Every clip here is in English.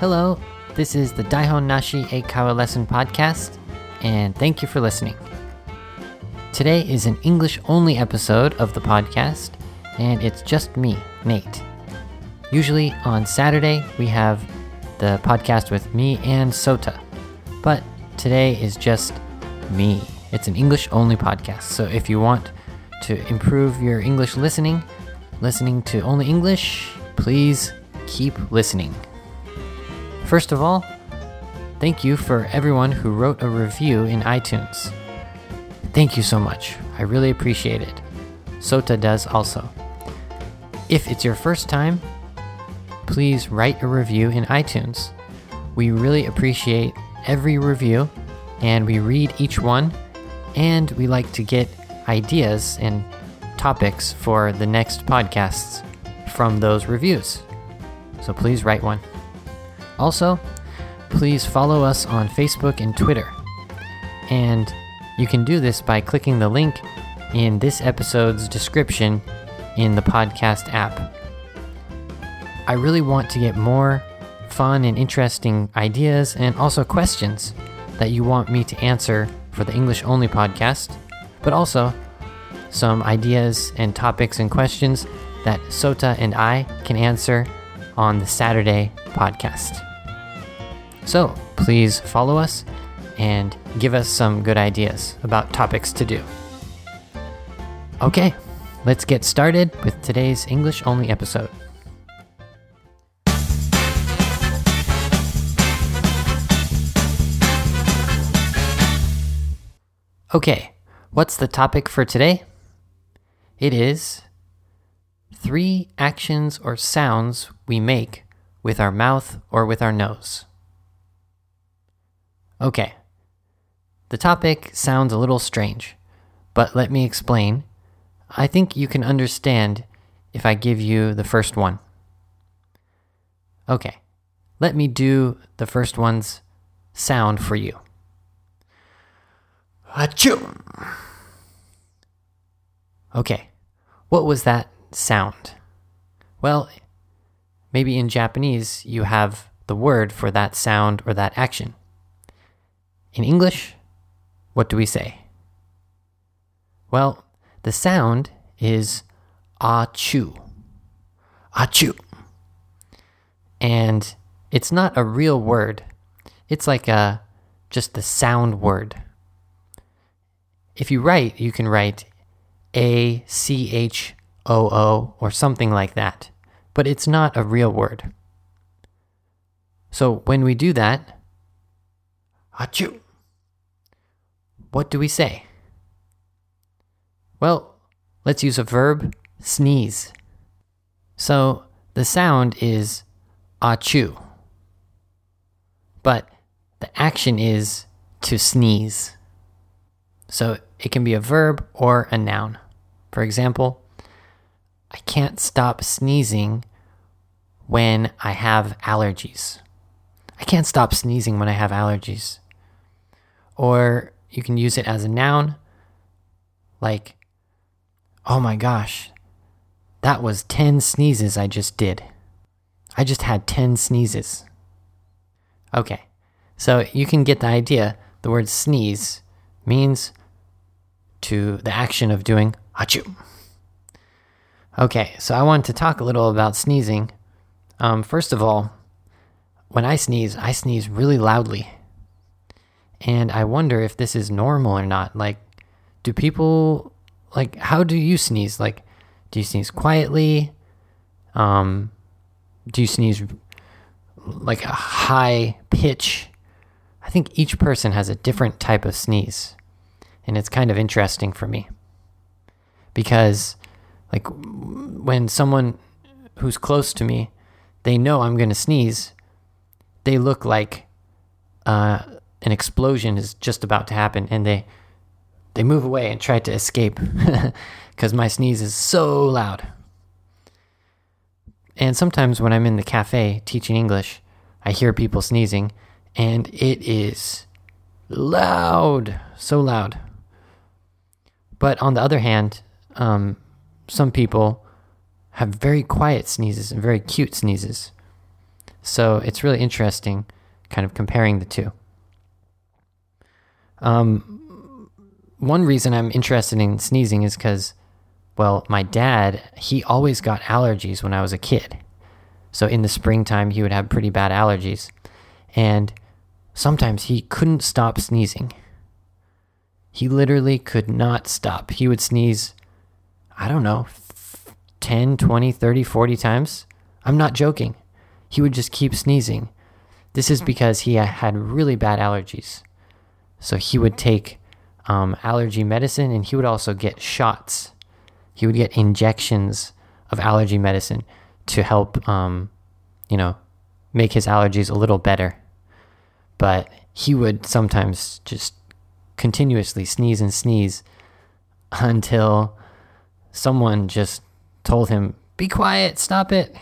Hello, this is the Daihon Nashi Eikaiwa Lesson Podcast, and thank you for listening. Today is an English only episode of the podcast, and it's just me, Nate. Usually on Saturday, we have the podcast with me and Sota, but today is just me. It's an English only podcast, so if you want to improve your English listening, listening to only English, please keep listening. First of all, thank you for everyone who wrote a review in iTunes. Thank you so much. I really appreciate it. Sota does also. If it's your first time, please write a review in iTunes. We really appreciate every review and we read each one and we like to get ideas and topics for the next podcasts from those reviews. So please write one. Also, please follow us on Facebook and Twitter. And you can do this by clicking the link in this episode's description in the podcast app. I really want to get more fun and interesting ideas and also questions that you want me to answer for the English only podcast, but also some ideas and topics and questions that Sota and I can answer on the Saturday podcast. So please follow us and give us some good ideas about topics to do. Okay, let's get started with today's English only episode. Okay, what's the topic for today? It is three actions or sounds we make with our mouth or with our nose. Okay, the topic sounds a little strange, but let me explain. I think you can understand if I give you the first one. Okay, let me do the first one's sound for you. Achoo! Okay, what was that sound? Well, maybe in Japanese you have the word for that sound or that action. In English, what do we say? Well, the sound is achu. Achu. And it's not a real word. It's like a just the sound word. If you write, you can write A C H O O or something like that, but it's not a real word. So when we do that, achoo, what do we say? Well, let's use a verb, sneeze. So the sound is achoo, but the action is to sneeze. So it can be a verb or a noun. For example, I can't stop sneezing when I have allergies. I can't stop sneezing when I have allergies. Or you can use it as a noun, like, oh my gosh, that was 10 sneezes I just did. I just had 10 sneezes. Okay, so you can get the idea. The word sneeze means to the action of doing achoo. Okay, so I want to talk a little about sneezing. Um, first of all, when I sneeze, I sneeze really loudly. And I wonder if this is normal or not. Like, do people, like, how do you sneeze? Like, do you sneeze quietly? Um, do you sneeze like a high pitch? I think each person has a different type of sneeze. And it's kind of interesting for me. Because, like, when someone who's close to me, they know I'm going to sneeze, they look like, uh, an explosion is just about to happen and they they move away and try to escape because my sneeze is so loud. And sometimes when I'm in the cafe teaching English, I hear people sneezing and it is loud, so loud. But on the other hand, um, some people have very quiet sneezes and very cute sneezes. So it's really interesting kind of comparing the two. Um, one reason I'm interested in sneezing is because, well, my dad, he always got allergies when I was a kid. So in the springtime, he would have pretty bad allergies. And sometimes he couldn't stop sneezing. He literally could not stop. He would sneeze, I don't know, 10, 20, 30, 40 times. I'm not joking. He would just keep sneezing. This is because he had really bad allergies. So he would take um, allergy medicine and he would also get shots. He would get injections of allergy medicine to help, um, you know, make his allergies a little better. But he would sometimes just continuously sneeze and sneeze until someone just told him, Be quiet, stop it.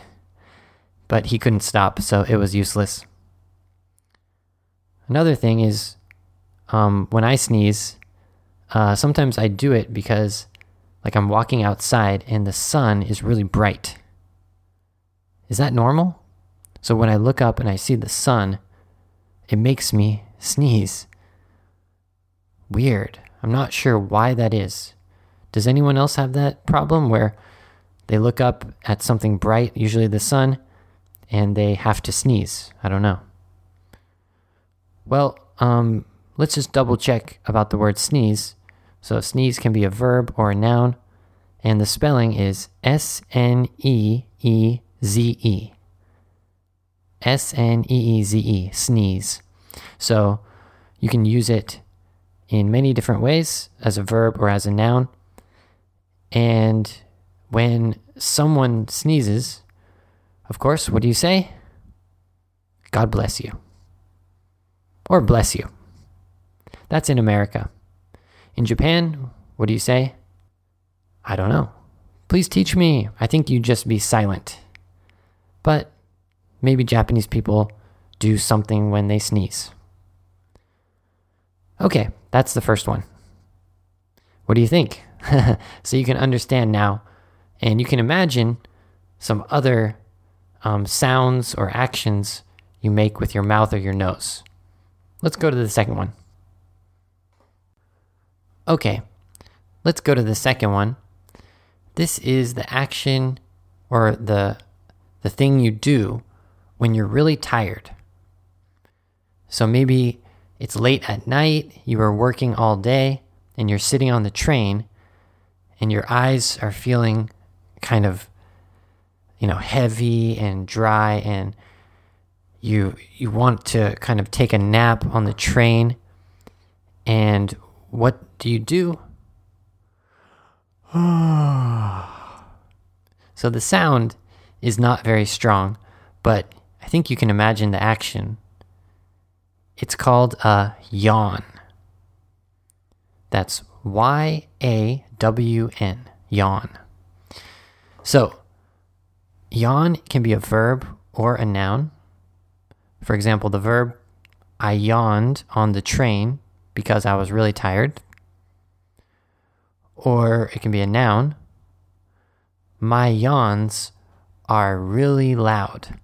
But he couldn't stop, so it was useless. Another thing is um, when I sneeze, uh, sometimes I do it because, like, I'm walking outside and the sun is really bright. Is that normal? So when I look up and I see the sun, it makes me sneeze. Weird. I'm not sure why that is. Does anyone else have that problem where they look up at something bright, usually the sun, and they have to sneeze? I don't know. Well, um, let's just double check about the word sneeze. So, sneeze can be a verb or a noun, and the spelling is S N E E Z E. S N E E Z E, sneeze. So, you can use it in many different ways as a verb or as a noun. And when someone sneezes, of course, what do you say? God bless you. Or bless you. That's in America. In Japan, what do you say? I don't know. Please teach me. I think you just be silent. But maybe Japanese people do something when they sneeze. Okay, that's the first one. What do you think? so you can understand now, and you can imagine some other um, sounds or actions you make with your mouth or your nose. Let's go to the second one. Okay, let's go to the second one. This is the action or the the thing you do when you're really tired. So maybe it's late at night, you are working all day, and you're sitting on the train, and your eyes are feeling kind of, you know, heavy and dry, and you you want to kind of take a nap on the train. And what do you do? so the sound is not very strong, but I think you can imagine the action it's called a yawn. That's Y A W N, yawn. So, yawn can be a verb or a noun. For example, the verb, I yawned on the train because I was really tired. Or it can be a noun, my yawns are really loud.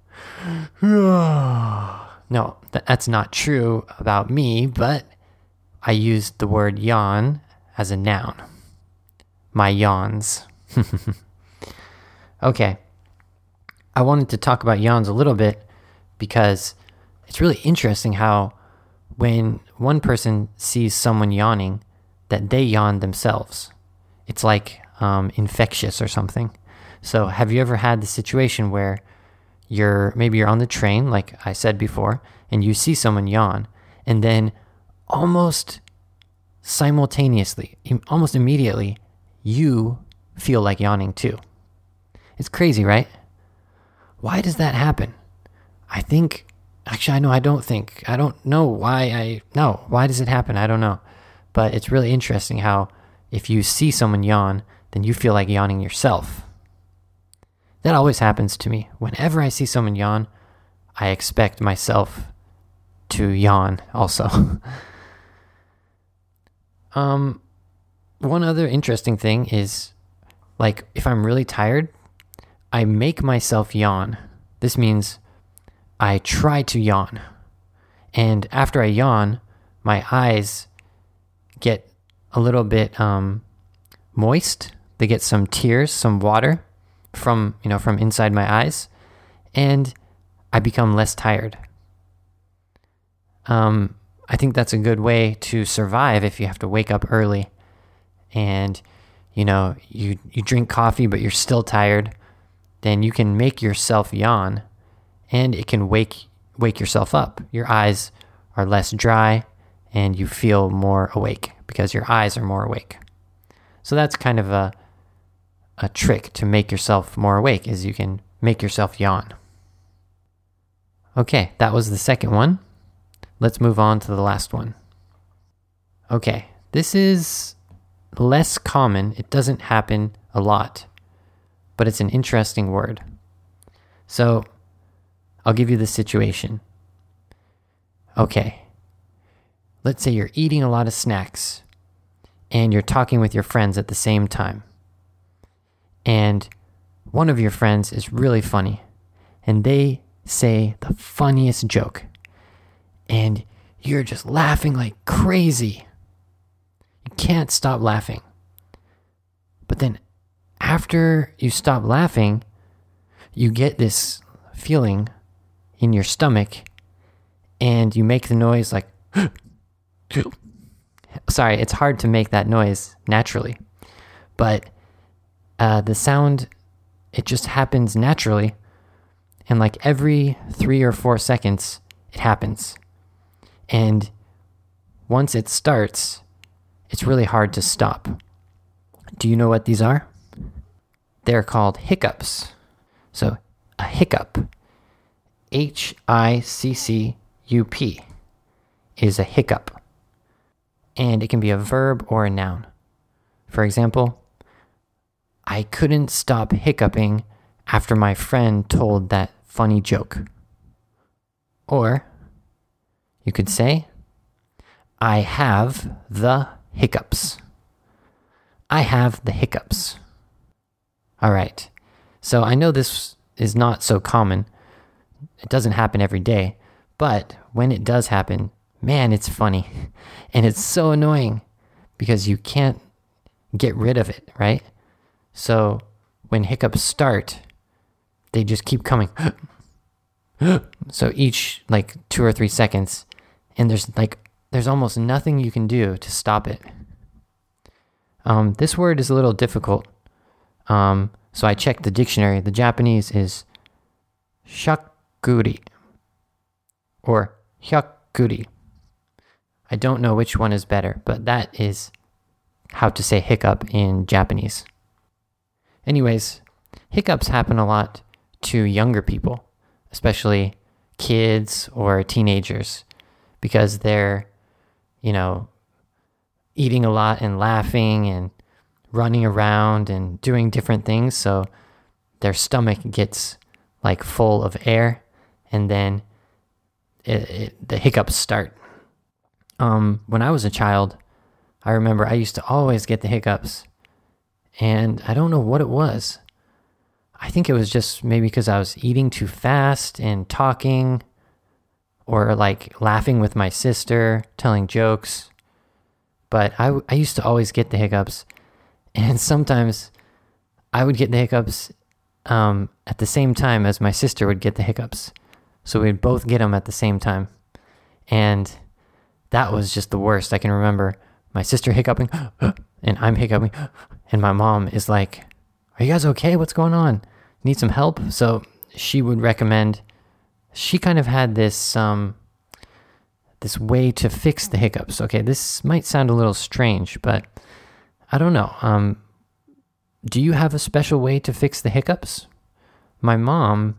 No, that's not true about me, but I used the word yawn as a noun. My yawns. okay. I wanted to talk about yawns a little bit because it's really interesting how when one person sees someone yawning, that they yawn themselves. It's like um, infectious or something. So, have you ever had the situation where you're maybe you're on the train, like I said before, and you see someone yawn, and then almost simultaneously, almost immediately, you feel like yawning too. It's crazy, right? Why does that happen? I think, actually, I know I don't think, I don't know why I, no, why does it happen? I don't know. But it's really interesting how if you see someone yawn, then you feel like yawning yourself. That always happens to me. Whenever I see someone yawn, I expect myself to yawn also. um, one other interesting thing is like if I'm really tired, I make myself yawn. This means I try to yawn. And after I yawn, my eyes get a little bit um, moist. They get some tears, some water from, you know, from inside my eyes, and I become less tired. Um, I think that's a good way to survive if you have to wake up early and you know, you you drink coffee but you're still tired, then you can make yourself yawn and it can wake wake yourself up. Your eyes are less dry and you feel more awake because your eyes are more awake. So that's kind of a a trick to make yourself more awake is you can make yourself yawn. Okay, that was the second one. Let's move on to the last one. Okay, this is less common. It doesn't happen a lot, but it's an interesting word. So I'll give you the situation. Okay, let's say you're eating a lot of snacks and you're talking with your friends at the same time. And one of your friends is really funny and they say the funniest joke. And you're just laughing like crazy. You can't stop laughing. But then after you stop laughing, you get this feeling in your stomach and you make the noise like sorry it's hard to make that noise naturally but uh, the sound it just happens naturally and like every three or four seconds it happens and once it starts it's really hard to stop. Do you know what these are? They're called hiccups. So, a hiccup, H I C C U P, is a hiccup. And it can be a verb or a noun. For example, I couldn't stop hiccuping after my friend told that funny joke. Or you could say, I have the hiccups. I have the hiccups. All right. So I know this is not so common. It doesn't happen every day. But when it does happen, man, it's funny. And it's so annoying because you can't get rid of it, right? So when hiccups start, they just keep coming. so each like two or three seconds, and there's like there's almost nothing you can do to stop it. Um, this word is a little difficult. Um, so I checked the dictionary. The Japanese is shakuri or hyakuri. I don't know which one is better, but that is how to say hiccup in Japanese. Anyways, hiccups happen a lot to younger people, especially kids or teenagers, because they're you know, eating a lot and laughing and running around and doing different things. So their stomach gets like full of air and then it, it, the hiccups start. Um, when I was a child, I remember I used to always get the hiccups and I don't know what it was. I think it was just maybe because I was eating too fast and talking or like laughing with my sister, telling jokes. But I, I used to always get the hiccups. And sometimes I would get the hiccups um, at the same time as my sister would get the hiccups. So we'd both get them at the same time. And that was just the worst. I can remember my sister hiccuping and I'm hiccuping. And my mom is like, Are you guys okay? What's going on? Need some help? So she would recommend she kind of had this um, this way to fix the hiccups. Okay, this might sound a little strange, but I don't know. Um, do you have a special way to fix the hiccups? My mom,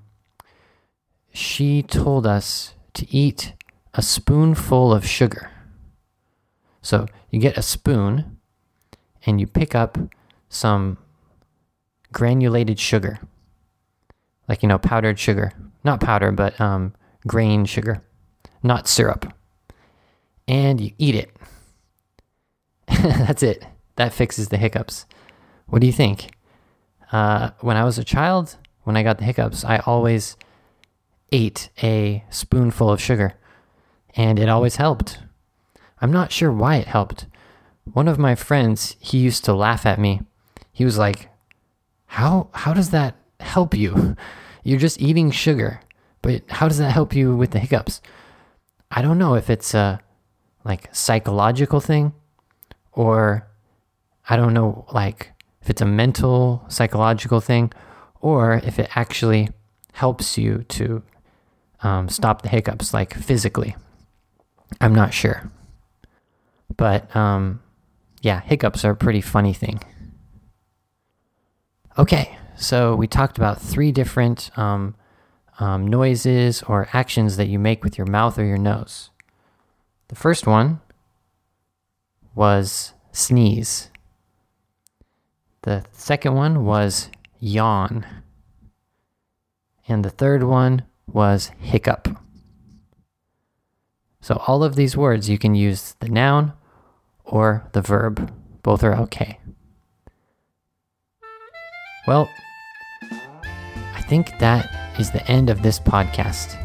she told us to eat a spoonful of sugar. So you get a spoon and you pick up some granulated sugar, like, you know, powdered sugar not powder, but um, grain sugar, not syrup. And you eat it. That's it. That fixes the hiccups. What do you think? Uh, when I was a child, when I got the hiccups, I always ate a spoonful of sugar, and it always helped. I'm not sure why it helped. One of my friends, he used to laugh at me. He was like, "How how does that help you? You're just eating sugar, but how does that help you with the hiccups?" I don't know if it's a like psychological thing or I don't know like if it's a mental psychological thing or if it actually helps you to um, stop the hiccups, like physically. I'm not sure. But um, yeah, hiccups are a pretty funny thing. Okay, so we talked about three different um, um, noises or actions that you make with your mouth or your nose. The first one was sneeze. The second one was yawn. And the third one was hiccup. So, all of these words you can use the noun or the verb. Both are okay. Well, I think that is the end of this podcast.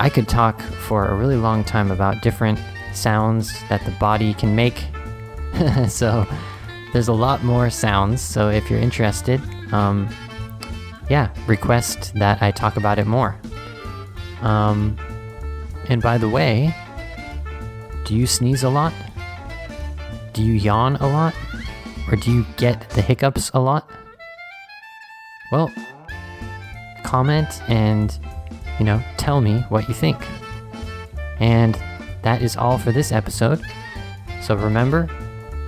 I could talk for a really long time about different sounds that the body can make. so, there's a lot more sounds. So, if you're interested, um, yeah, request that I talk about it more. Um, and by the way, do you sneeze a lot? Do you yawn a lot? Or do you get the hiccups a lot? Well, comment and, you know, tell me what you think. And that is all for this episode. So remember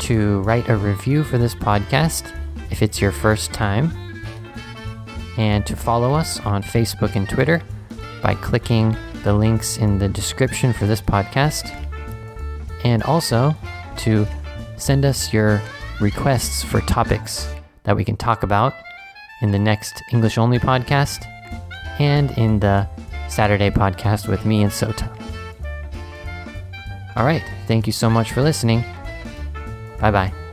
to write a review for this podcast if it's your first time and to follow us on Facebook and Twitter by clicking the links in the description for this podcast, and also to send us your requests for topics that we can talk about in the next English only podcast and in the Saturday podcast with me and Sota. All right, thank you so much for listening. Bye bye.